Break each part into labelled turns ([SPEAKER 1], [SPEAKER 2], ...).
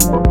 [SPEAKER 1] Thank you.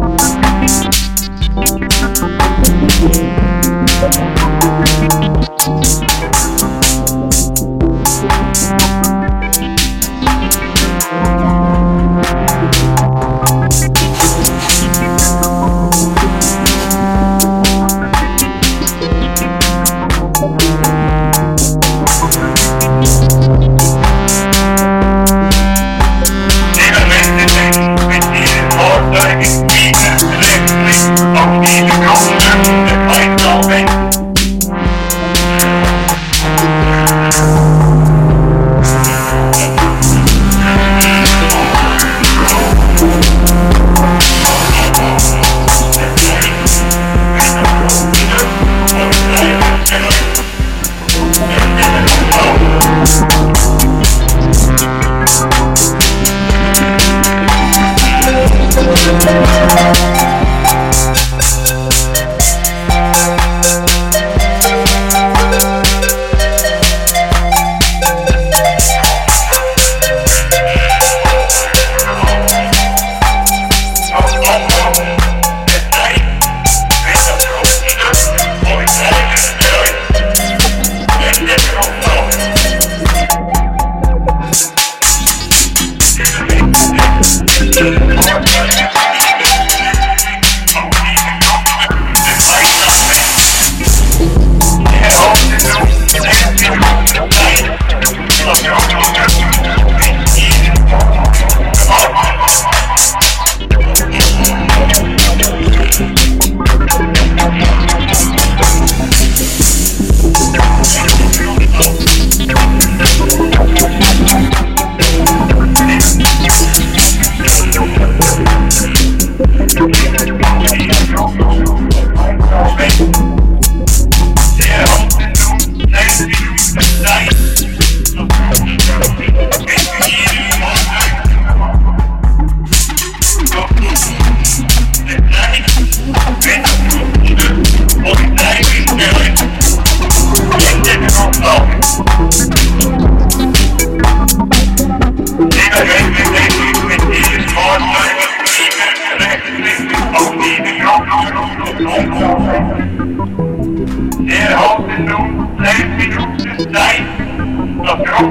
[SPEAKER 1] you.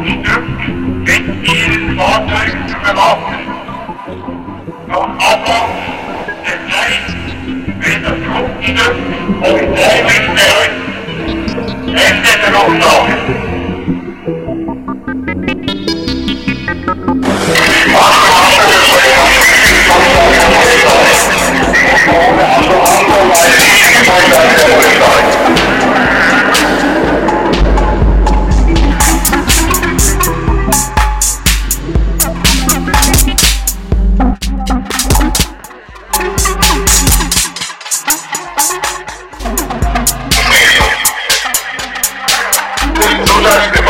[SPEAKER 1] Lillestrøm. Vekk fartøy med Thank you. Let's go.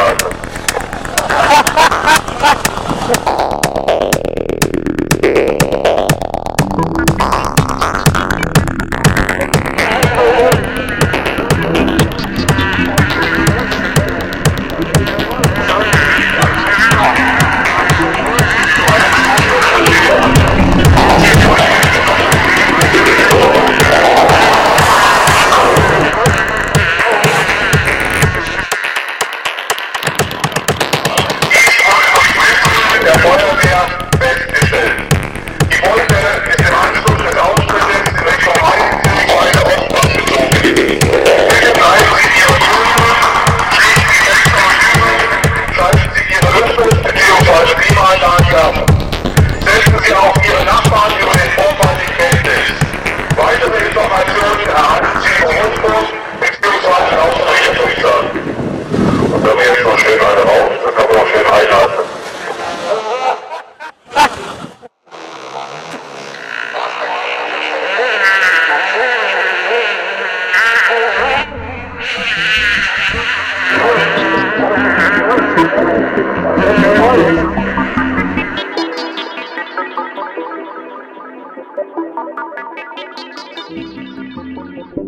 [SPEAKER 1] Ha ha ha ha!
[SPEAKER 2] Thank you.